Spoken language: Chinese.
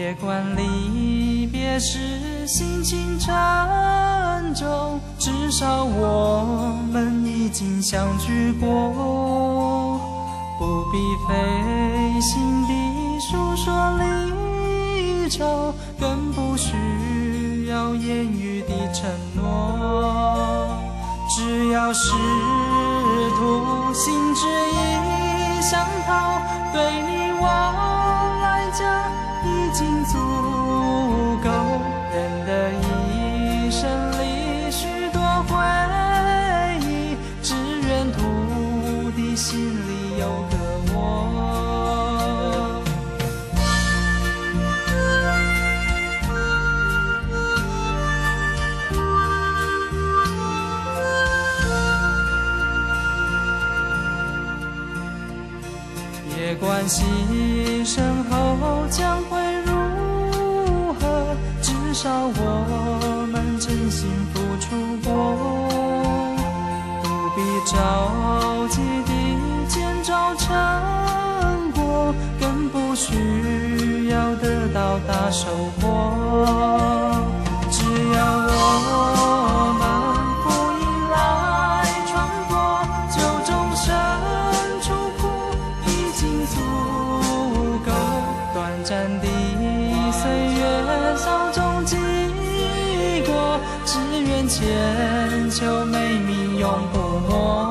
别管离别时心情沉重，至少我们已经相聚过。不必费心地诉说离愁，更不需要言语的承诺。只要是途心知意相投，对你我已经足够。人的一生里许多回忆，只愿土地心里有个我。别管牺牲后将着急地见着成果，更不需要得到大收获。只要我们福音来传播，就终身出苦已经足够。短暂的岁月稍纵即过，只愿千秋永不没。